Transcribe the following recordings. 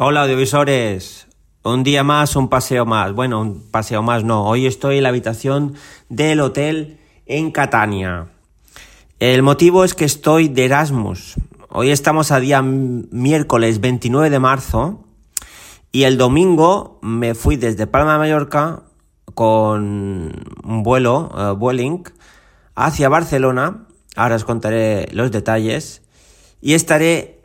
Hola audiovisores, un día más, un paseo más. Bueno, un paseo más no, hoy estoy en la habitación del hotel en Catania. El motivo es que estoy de Erasmus. Hoy estamos a día miércoles 29 de marzo y el domingo me fui desde Palma de Mallorca con un vuelo, uh, Vueling, hacia Barcelona. Ahora os contaré los detalles. Y estaré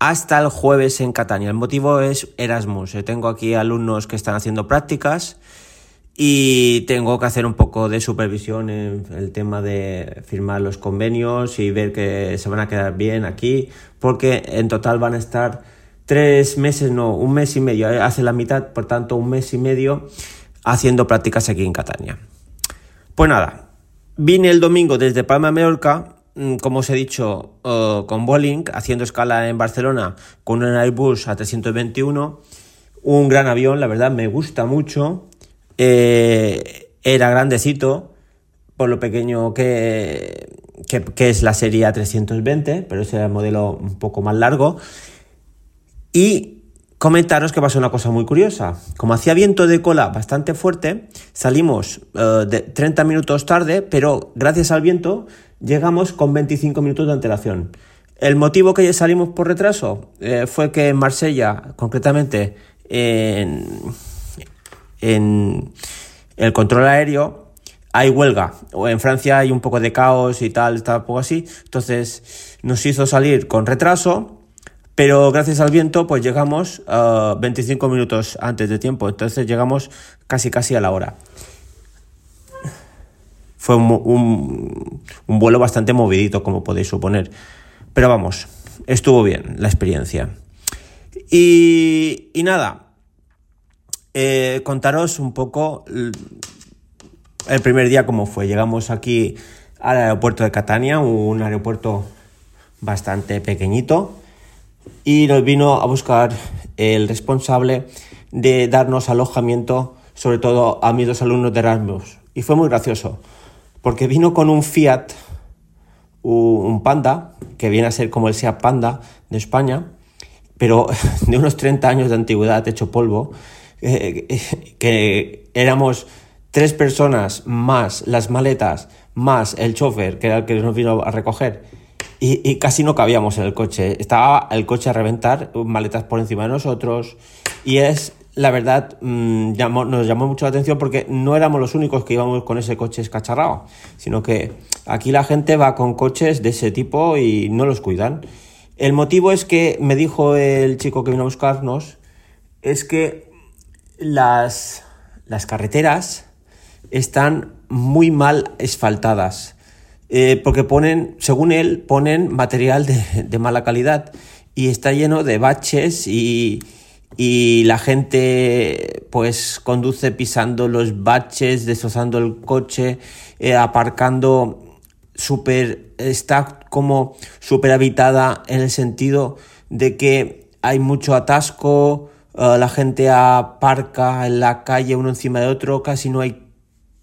hasta el jueves en Catania. El motivo es Erasmus. Yo tengo aquí alumnos que están haciendo prácticas y tengo que hacer un poco de supervisión en el tema de firmar los convenios y ver que se van a quedar bien aquí, porque en total van a estar tres meses, no, un mes y medio, eh, hace la mitad, por tanto un mes y medio haciendo prácticas aquí en Catania. Pues nada, vine el domingo desde Palma Mallorca como os he dicho, eh, con Boeing, haciendo escala en Barcelona con un Airbus A321, un gran avión, la verdad me gusta mucho, eh, era grandecito, por lo pequeño que, que, es la serie A320, pero ese era el modelo un poco más largo, y comentaros que pasó una cosa muy curiosa. Como hacía viento de cola bastante fuerte, salimos eh, de 30 minutos tarde, pero gracias al viento llegamos con 25 minutos de antelación. El motivo que salimos por retraso eh, fue que en Marsella, concretamente en, en el control aéreo, hay huelga. O en Francia hay un poco de caos y tal, está un poco así. Entonces nos hizo salir con retraso pero gracias al viento, pues llegamos 25 minutos antes de tiempo. Entonces llegamos casi casi a la hora. Fue un, vuelo bastante movidito, como podéis suponer. Pero vamos, estuvo bien la experiencia. Y, nada, eh, contaros un poco el primer día cómo fue. Llegamos aquí al aeropuerto de Catania, un aeropuerto bastante pequeñito y nos vino a buscar el responsable de darnos alojamiento, sobre todo a mis dos alumnos de Erasmus. Y fue muy gracioso, porque vino con un Fiat, un Panda, que viene a ser como el Seat Panda de España, pero de unos 30 años de antigüedad, hecho polvo, eh, que éramos tres personas más las maletas, más el chofer, que era el que nos vino a recoger, y, casi no cabíamos en el coche. Estaba el coche a reventar, maletas por encima de nosotros. Y es, la verdad, mm, nos llamó mucho la atención porque no éramos los únicos que íbamos con ese coche escacharrado, sino que aquí la gente va con coches de ese tipo y no los cuidan. El motivo es que, me dijo el chico que vino a buscarnos, es que las, las carreteras están muy mal asfaltadas. Eh, porque ponen, según él, ponen material de, mala calidad y está lleno de baches y, la gente pues conduce pisando los baches, destrozando el coche, eh, aparcando súper, está como súper habitada en el sentido de que hay mucho atasco, eh, la gente aparca en la calle uno encima de otro, casi no hay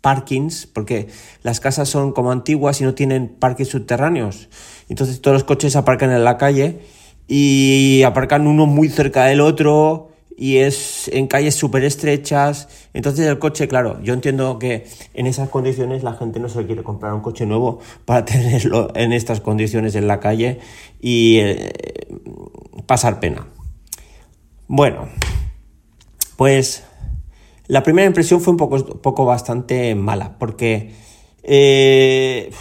parkings, porque las casas son como antiguas y no tienen parques subterráneos. Entonces todos los coches aparcan en la calle y aparcan uno muy cerca del otro y es en calles súper estrechas. Entonces el coche, claro, yo entiendo que en esas condiciones la gente no se quiere comprar un coche nuevo para tenerlo en estas condiciones en la calle y eh, pasar pena. Bueno, pues la primera impresión fue un poco, poco bastante mala, porque eh,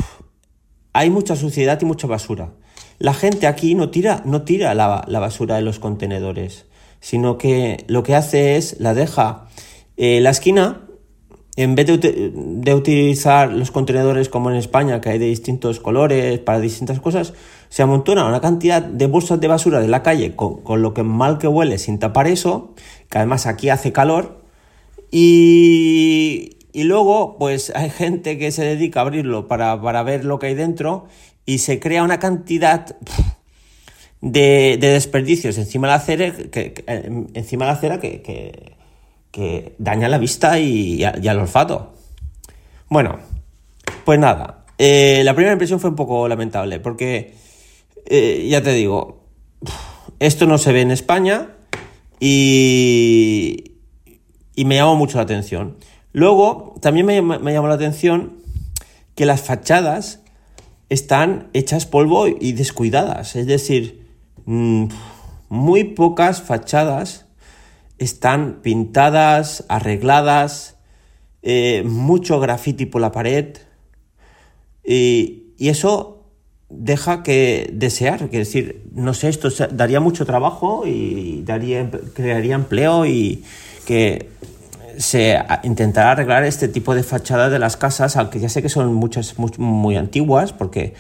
hay mucha suciedad y mucha basura. La gente aquí no tira, no tira la, basura de los contenedores, sino que lo que hace es la deja en la esquina, en vez de, utilizar los contenedores como en España, que hay de distintos colores para distintas cosas, se amontona una cantidad de bolsas de basura de la calle con, con lo que mal que huele sin tapar eso, que además aquí hace calor, y, luego, pues hay gente que se dedica a abrirlo para, ver lo que hay dentro y se crea una cantidad de, desperdicios encima de la acera que, encima de la acera que, daña la vista y, al olfato. Bueno, pues nada. Eh, la primera impresión fue un poco lamentable porque, eh, ya te digo, esto no se ve en España y, y me llamó mucho la atención. Luego, también me, me llamó la atención que las fachadas están hechas polvo y descuidadas. Es decir, mm, muy pocas fachadas están pintadas, arregladas, eh, mucho graffiti por la pared. Y, eso deja que desear. Es decir, no sé, esto daría mucho trabajo y daría, crearía empleo y que se intentará arreglar este tipo de fachadas de las casas, aunque ya sé que son muchas muy, antiguas, porque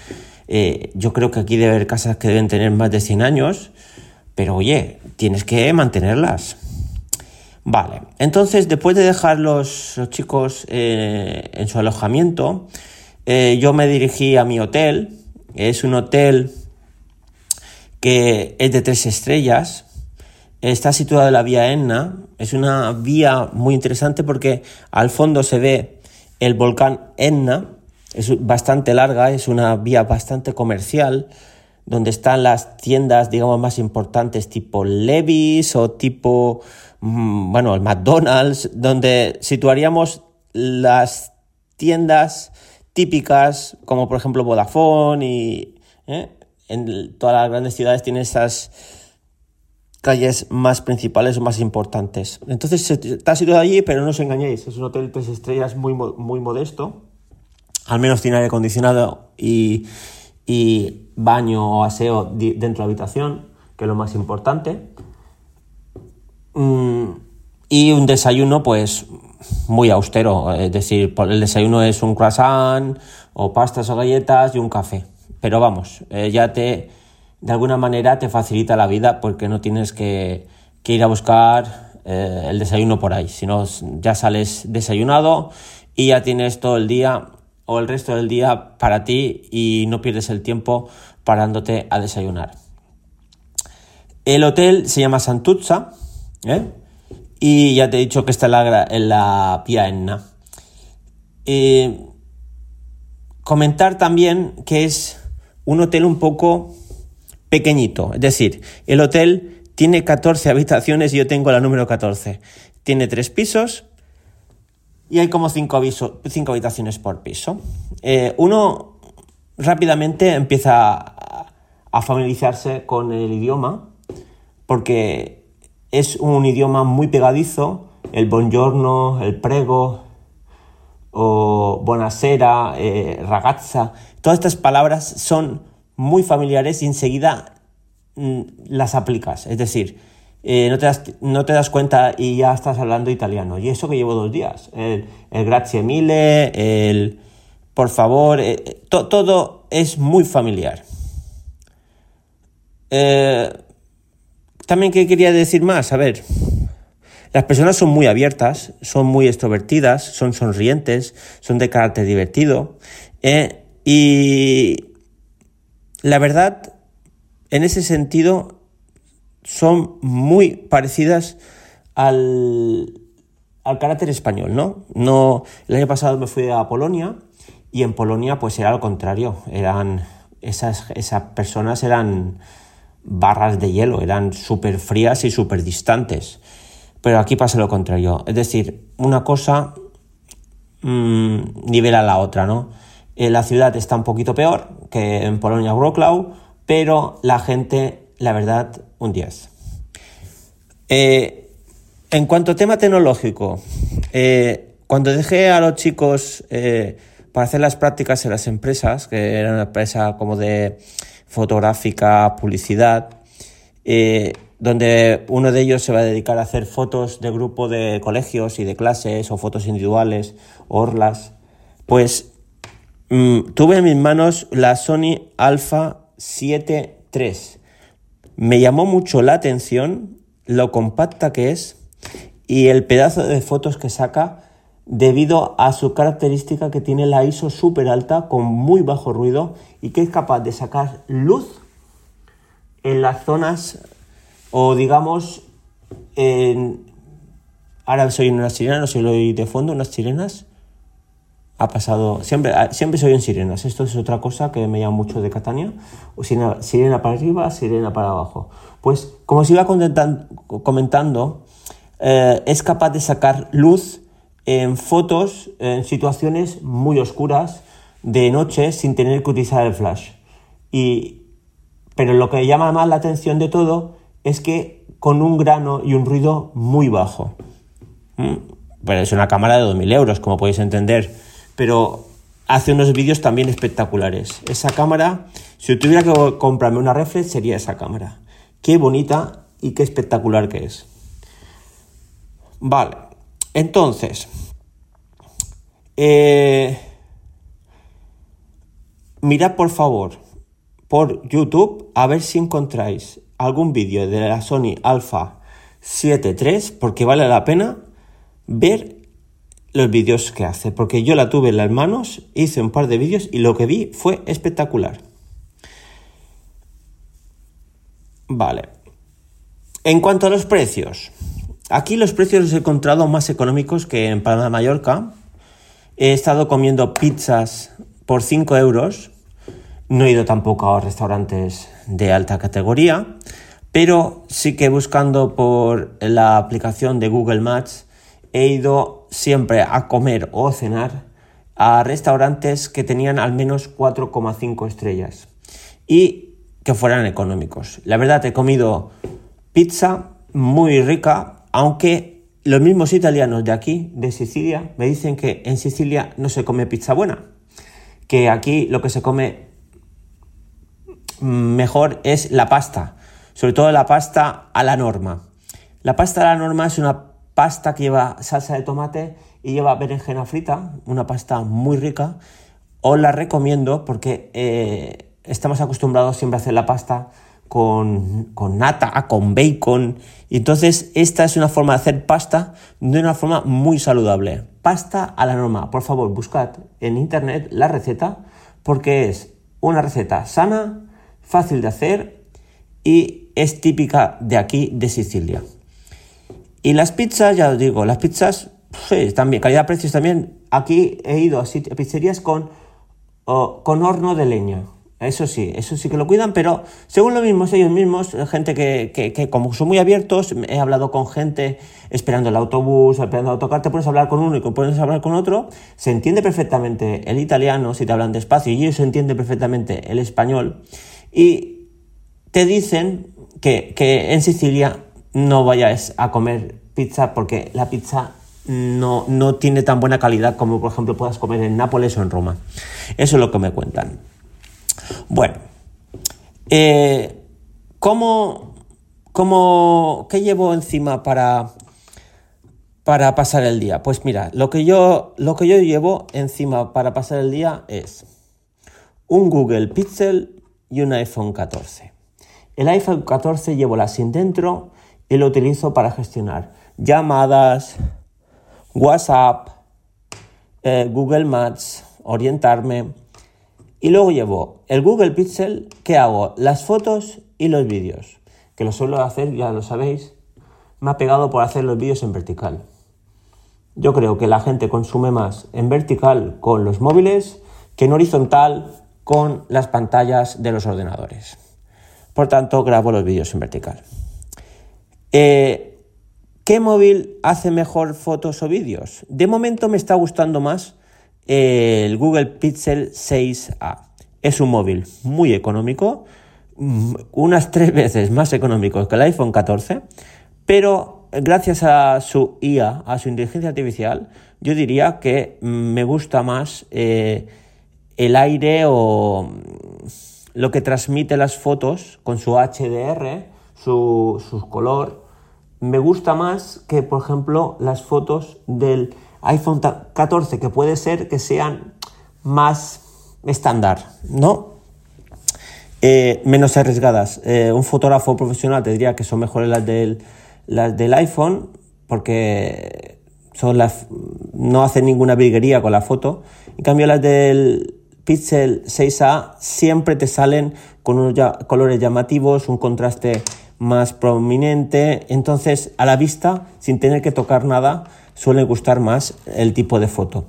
eh, yo creo que aquí debe haber casas que deben tener más de 100 años, pero oye, tienes que mantenerlas. Vale, entonces después de dejar los, chicos eh, en su alojamiento, eh, yo me dirigí a mi hotel. Es un hotel que es de tres estrellas, Está situada en la vía Enna. Es una vía muy interesante porque al fondo se ve el volcán Enna. Es bastante larga, es una vía bastante comercial donde están las tiendas, digamos, más importantes tipo Levi's o tipo, mm, bueno, el McDonald's, donde situaríamos las tiendas típicas como por ejemplo Vodafone y ¿eh? en todas las grandes ciudades tienen esas calles más principales o más importantes. Entonces está situado allí, pero no os engañéis, es un hotel tres estrellas muy, muy modesto. Al menos tiene aire acondicionado y, y baño o aseo dentro de la habitación, que es lo más importante. Mm, y un desayuno, pues, muy austero. Es decir, el desayuno es un croissant, o pastas o galletas y un café. Pero vamos, eh, ya te de alguna manera te facilita la vida porque no tienes que, ir a buscar eh, el desayuno por ahí, sino ya sales desayunado y ya tienes todo el día o el resto del día para ti y no pierdes el tiempo parándote a desayunar. El hotel se llama Santuzza ¿eh? y ya te he dicho que está en la, en la Pia Enna. Eh, comentar también que es un hotel un poco pequeñito. Es decir, el hotel tiene 14 habitaciones y yo tengo la número 14. Tiene tres pisos y hay como 5 habitaciones por piso. Eh, uno rápidamente empieza a, a familiarizarse con el idioma porque es un idioma muy pegadizo. El buongiorno, el prego, o buonasera, eh, ragazza, todas estas palabras son muy familiares y enseguida mm, las aplicas. Es decir, eh, no, te das, no, te das, cuenta y ya estás hablando italiano. Y eso que llevo dos días. El, grazie mille, el por favor, eh, eh, todo es muy familiar. también, ¿qué quería decir más? A ver, las personas son muy abiertas, son muy extrovertidas, son sonrientes, son de carácter divertido. y la verdad, en ese sentido, son muy parecidas al, carácter español, ¿no? ¿no? El año pasado me fui a Polonia y en Polonia pues era lo contrario, eran esas, esas personas eran barras de hielo, eran súper frías y súper distantes. Pero aquí pasa lo contrario, es decir, una cosa mmm, nivela la otra, ¿no? Eh, la ciudad está un poquito peor que en Polonia Wrocław, pero la gente, la verdad, un 10. Eh, en cuanto a tema tecnológico, eh, cuando dejé a los chicos para hacer las prácticas en las empresas, que era una empresa como de fotográfica, publicidad, donde uno de ellos se va a dedicar a hacer fotos de grupo de colegios y de clases o fotos individuales, orlas, pues Mm, tuve en mis manos la Sony Alpha 7 III. Me llamó mucho la atención lo compacta que es y el pedazo de fotos que saca debido a su característica que tiene la ISO súper alta con muy bajo ruido y que es capaz de sacar luz en las zonas o digamos en... ahora soy en unas sirenas, no oí de fondo, unas sirenas ha pasado, siempre, ah, siempre se oyen sirenas, esto es otra cosa que me llama mucho de Catania, sirena, sirena para arriba, sirena para abajo. Pues como os iba comentando, eh, es capaz de sacar luz en fotos, en situaciones muy oscuras, de noche, sin tener que utilizar el flash. Y, pero lo que llama más la atención de todo es que con un grano y un ruido muy bajo. ¿Mm? Pero es una cámara de 2.000 euros, como podéis entender. Pero hace unos vídeos también espectaculares. Esa cámara, si tuviera que comprarme una reflex, sería esa cámara. Qué bonita y qué espectacular que es. Vale, entonces, eh, mirad por favor por YouTube a ver si encontráis algún vídeo de la Sony Alpha 7 III porque vale la pena ver los vídeos que hace, porque yo la tuve en las manos, hice un par de vídeos y lo que vi fue espectacular. Vale. En cuanto a los precios, aquí los precios los he encontrado más económicos que en Palma de Mallorca. He estado comiendo pizzas por 5 euros. No he ido tampoco a restaurantes de alta categoría, pero sí que buscando por la aplicación de Google Maps he ido siempre a comer o cenar a restaurantes que tenían al menos 4,5 estrellas y que fueran económicos. La verdad he comido pizza muy rica, aunque los mismos italianos de aquí, de Sicilia, me dicen que en Sicilia no se come pizza buena, que aquí lo que se come mejor es la pasta, sobre todo la pasta a la norma. La pasta a la norma es una pasta que lleva salsa de tomate y lleva berenjena frita, una pasta muy rica. Os la recomiendo porque eh, estamos acostumbrados siempre a hacer la pasta con, con, nata, con bacon. Entonces esta es una forma de hacer pasta de una forma muy saludable. Pasta a la norma. Por favor, buscad en internet la receta porque es una receta sana, fácil de hacer y es típica de aquí, de Sicilia. Y las pizzas, ya os digo, las pizzas, sí, también, calidad-precios también. Aquí he ido a pizzerías con, con horno de leña. Eso sí, eso sí que lo cuidan, pero según lo mismos, ellos mismos, gente que, que, como son muy abiertos, he hablado con gente esperando el autobús, esperando el autocar, te pones a hablar con uno y te pones hablar con otro, se entiende perfectamente el italiano si te hablan despacio y ellos se entiende perfectamente el español y te dicen que, que en Sicilia no vayáis a comer pizza porque la pizza no, tiene tan buena calidad como por ejemplo puedas comer en Nápoles o en Roma. Eso es lo que me cuentan. Bueno, eh, ¿cómo, qué llevo encima para, para pasar el día? Pues mira, lo que, yo, lo que yo llevo encima para pasar el día es un Google Pixel y un iPhone 14. El iPhone 14 llevo la SIM dentro y lo utilizo para gestionar llamadas, WhatsApp, eh, Google Maps, orientarme. Y luego llevo el Google Pixel que hago las fotos y los vídeos, que lo suelo hacer, ya lo sabéis, me ha pegado por hacer los vídeos en vertical. Yo creo que la gente consume más en vertical con los móviles que en horizontal con las pantallas de los ordenadores. Por tanto, grabo los vídeos en vertical. Eh, ¿Qué móvil hace mejor fotos o vídeos? De momento me está gustando más eh, el Google Pixel 6a. Es un móvil muy económico, mm, unas tres veces más económico que el iPhone 14, pero gracias a su IA, a su inteligencia artificial, yo diría que mm, me gusta más eh, el aire o mm, lo que transmite las fotos con su HDR su, color, me gusta más que, por ejemplo, las fotos del iPhone 14, que puede ser que sean más estándar, ¿no? Eh, menos arriesgadas. Eh, un fotógrafo profesional te diría que son mejores las del, las del iPhone, porque son las, no hacen ninguna briguería con la foto. En cambio, las del Pixel 6A siempre te salen con unos colores llamativos, un contraste más prominente, entonces a la vista, sin tener que tocar nada, suele gustar más el tipo de foto.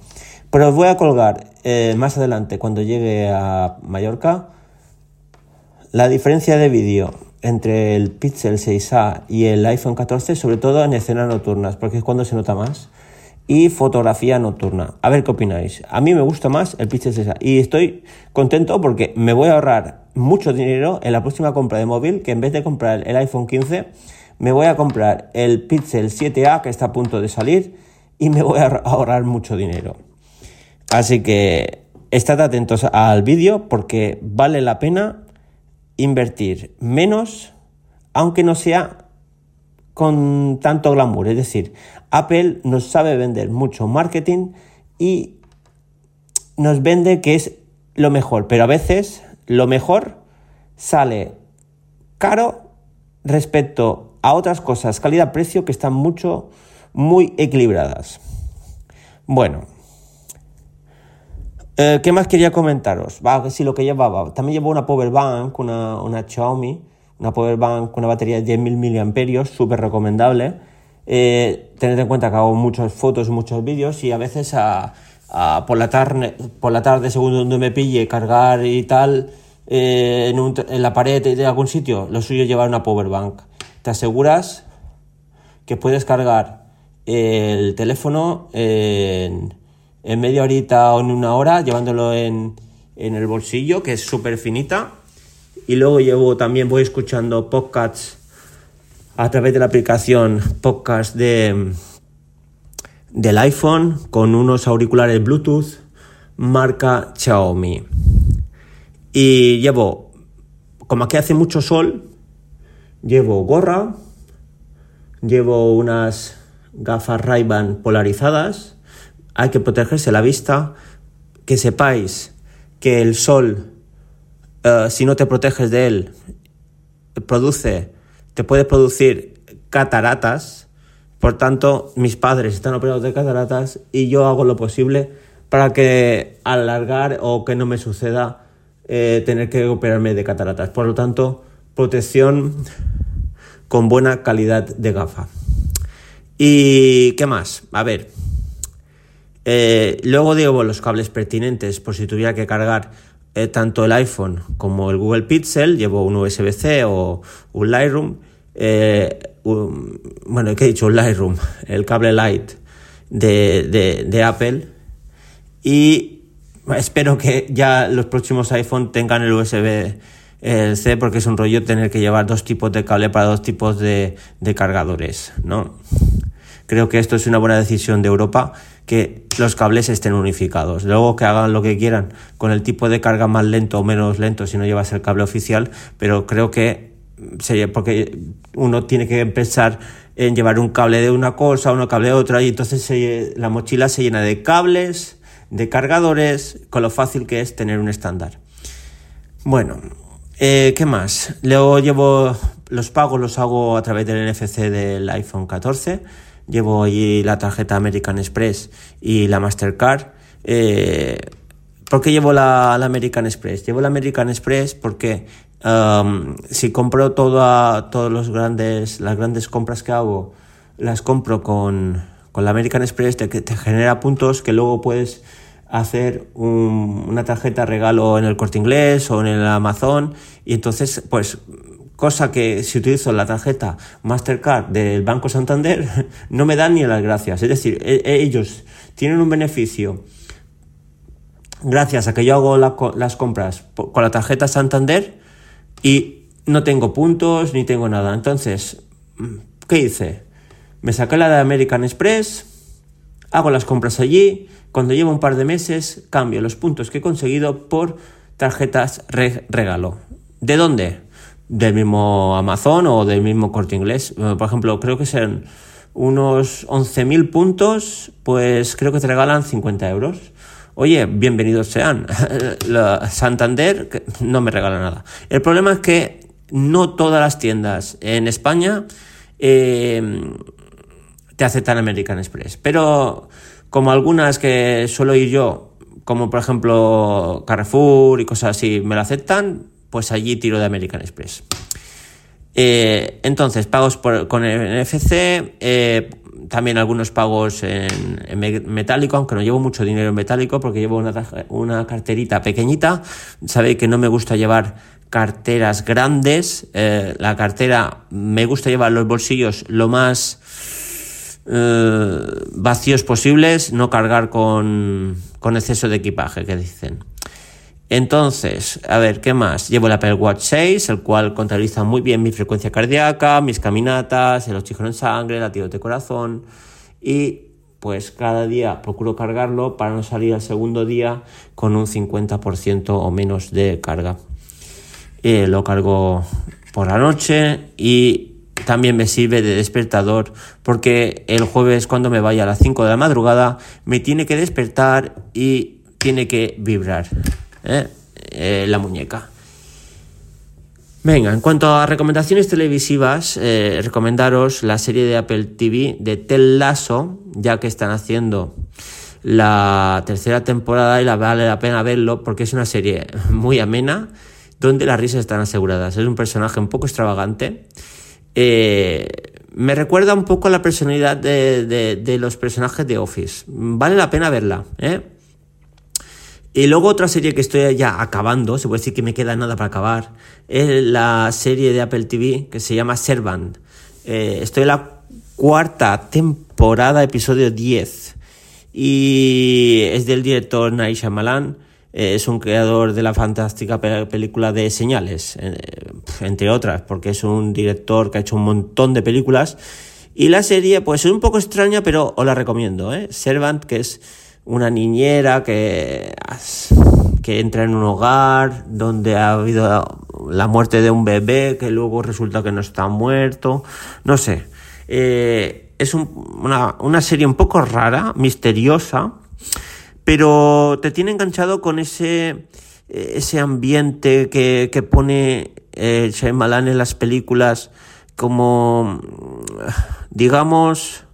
Pero os voy a colgar eh, más adelante, cuando llegue a Mallorca, la diferencia de vídeo entre el Pixel 6a y el iPhone 14, sobre todo en escenas nocturnas, porque es cuando se nota más, y fotografía nocturna. A ver qué opináis. A mí me gusta más el Pixel 6a y estoy contento porque me voy a ahorrar mucho dinero en la próxima compra de móvil, que en vez de comprar el iPhone 15, me voy a comprar el Pixel 7a que está a punto de salir y me voy a ahorrar mucho dinero. Así que estad atentos al vídeo porque vale la pena invertir menos, aunque no sea con tanto glamour. Es decir, Apple nos sabe vender mucho marketing y nos vende que es lo mejor, pero a veces lo mejor sale caro respecto a otras cosas, calidad-precio, que están mucho, muy equilibradas. Bueno, eh, ¿Qué más quería comentaros? Va, sí, lo que llevaba. También llevo una power bank, una, una Xiaomi, una power bank con una batería de 10.000 mAh, súper recomendable. Eh, tened en cuenta que hago muchas fotos, muchos vídeos y a veces por, la tarde, por la tarde, según donde me pille, cargar y tal, eh, en, en, la pared de algún sitio, lo suyo es llevar una power bank. Te aseguras que puedes cargar el teléfono en en media horita o en una hora, llevándolo en, el bolsillo, que es súper finita. Y luego llevo también, voy escuchando podcasts a través de la aplicación podcast de, del iPhone con unos auriculares Bluetooth marca Xiaomi. Y llevo, como aquí hace mucho sol, llevo gorra, llevo unas gafas ray polarizadas hay que protegerse la vista, que sepáis que el sol, eh, si no te proteges de él, produce, te puede producir cataratas. Por tanto, mis padres están operados de cataratas y yo hago lo posible para que alargar o que no me suceda eh, tener que operarme de cataratas. Por lo tanto, protección con buena calidad de gafa. ¿Y qué más? A ver, eh, luego llevo los cables pertinentes por si tuviera que cargar eh, tanto el iPhone como el Google Pixel. Llevo un USB-C o un Lightroom. Bueno, ¿qué he dicho? Lightroom, el cable Light de, Apple. Y espero que ya los próximos iPhone tengan el USB-C porque es un rollo tener que llevar dos tipos de cable para dos tipos de, de cargadores, ¿no? Creo que esto es una buena decisión de Europa que los cables estén unificados. Luego que hagan lo que quieran con el tipo de carga más lento o menos lento si no llevas el cable oficial, pero creo que sería porque uno tiene que pensar en llevar un cable de una cosa, uno cable de otra y entonces la mochila se llena de cables, de cargadores, con lo fácil que es tener un estándar. Bueno, eh, ¿qué más? Luego llevo los pagos, los hago a través del NFC del iPhone 14 llevo allí la tarjeta American Express y la Mastercard. Eh, ¿Por qué llevo la, American Express? Llevo la American Express porque si compro todas todos los grandes, las grandes compras que hago, las compro con, con la American Express, te, te genera puntos que luego puedes hacer una tarjeta regalo en el corte inglés o en el Amazon y entonces pues cosa que si utilizo la tarjeta Mastercard del Banco Santander no me dan ni las gracias. Es decir, e, e, ellos tienen un beneficio gracias a que yo hago las compras con la tarjeta Santander y no tengo puntos ni tengo nada. Entonces, ¿qué hice? Me saqué la de American Express, hago las compras allí, cuando llevo un par de meses cambio los puntos que he conseguido por tarjetas regalo. ¿De dónde? del mismo Amazon o del mismo corte inglés. Eh, por ejemplo, creo que son unos 11.000 puntos, pues creo que te regalan 50 euros. Oye, bienvenidos sean. Santander no me regala nada. El problema es que no todas las tiendas en España eh, te aceptan American Express. Pero como algunas que suelo ir yo, como por ejemplo Carrefour y cosas así, me lo aceptan, pues allí tiro de American Express. Eh, entonces, pagos por, con NFC, eh, también algunos pagos en, metálico, aunque no llevo mucho dinero en metálico porque llevo una, una carterita pequeñita. Sabéis que no me gusta llevar carteras grandes. Eh, la cartera me gusta llevar los bolsillos lo más vacíos posibles, no cargar con, con exceso de equipaje, que dicen. Entonces, a ver, ¿qué más? Llevo el Apple Watch 6, el cual contabiliza muy bien mi frecuencia cardíaca, mis caminatas, el oxígeno en sangre, latido de corazón y pues cada día procuro cargarlo para no salir al segundo día con un 50% o menos de carga. Eh, lo cargo por la noche y también me sirve de despertador porque el jueves cuando me vaya a las 5 de la madrugada me tiene que despertar y tiene que vibrar. ¿Eh? Eh, la muñeca. Venga, en cuanto a recomendaciones televisivas, eh, recomendaros la serie de Apple TV de Tel Lasso, ya que están haciendo la tercera temporada y la vale la pena verlo porque es una serie muy amena donde las risas están aseguradas. Es un personaje un poco extravagante. me recuerda un poco a la personalidad de, de, los personajes de Office. Vale la pena verla. ¿eh? Y luego otra serie que estoy ya acabando, se puede decir que me queda nada para acabar, es la serie de Apple TV que se llama Servant. Eh, estoy en la cuarta temporada, episodio 10. Y es del director Naisha Malan. Eh, es un creador de la fantástica película de Señales, eh, entre otras, porque es un director que ha hecho un montón de películas. Y la serie, pues es un poco extraña, pero os la recomiendo. Servant, que es una niñera que, que entra en un hogar donde ha habido la muerte de un bebé que luego resulta que no está muerto, no sé. Eh, es una, una, serie un poco rara, misteriosa, pero te tiene enganchado con ese, ese ambiente que, que pone eh, Shyamalan en las películas como, digamos,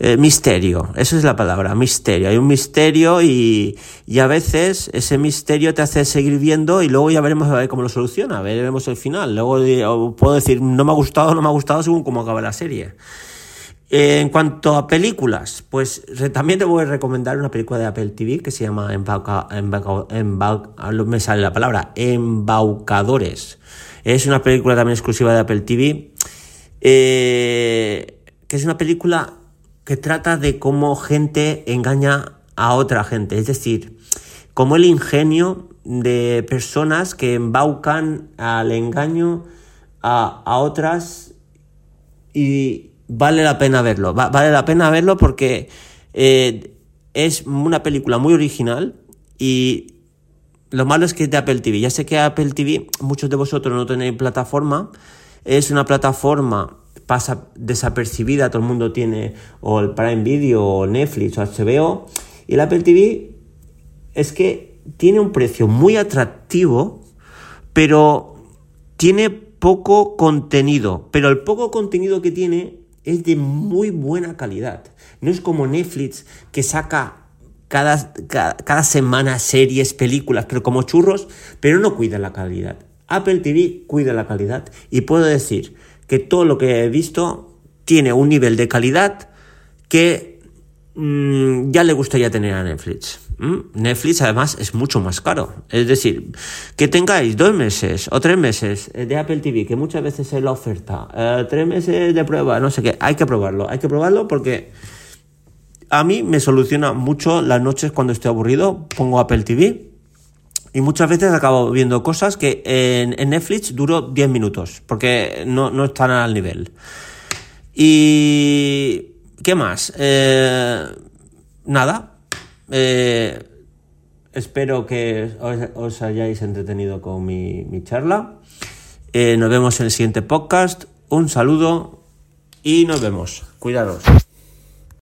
eh, misterio, esa es la palabra, misterio. Hay un misterio y, y, a veces ese misterio te hace seguir viendo y luego ya veremos cómo lo soluciona, veremos el final. Luego puedo decir, no me ha gustado, no me ha gustado según cómo acaba la serie. Eh, en cuanto a películas, pues también te voy a recomendar una película de Apple TV que se llama Embauca, ah, me sale la palabra, Embaucadores. Es una película también exclusiva de Apple TV, eh, que es una película que trata de cómo gente engaña a otra gente, es decir, como el ingenio de personas que embaucan al engaño a, otras y vale la pena verlo, vale la pena verlo porque eh, es una película muy original y lo malo es que es de Apple TV. Ya sé que Apple TV, muchos de vosotros no tenéis plataforma, es una plataforma pasa desapercibida, todo el mundo tiene o el Prime Video o Netflix o HBO. Y el Apple TV es que tiene un precio muy atractivo, pero tiene poco contenido. Pero el poco contenido que tiene es de muy buena calidad. No es como Netflix que saca cada, cada, cada, semana series, películas, pero como churros, pero no cuida la calidad. Apple TV cuida la calidad y puedo decir que todo lo que he visto tiene un nivel de calidad que mm, ya le gustaría tener a Netflix. Netflix además es mucho más caro. Es decir, que tengáis dos meses o tres meses de Apple TV, que muchas veces es la oferta, eh, tres meses de prueba, no sé qué, hay que probarlo, hay que probarlo porque a mí me soluciona mucho las noches cuando estoy aburrido, pongo Apple TV y muchas veces acabo viendo cosas que en, Netflix duró 10 minutos, porque no, están al nivel. Y... ¿Qué más? Eh, nada. Eh, espero que os, hayáis entretenido con mi, charla. Eh, nos vemos en el siguiente podcast. Un saludo y nos vemos. Cuidaros.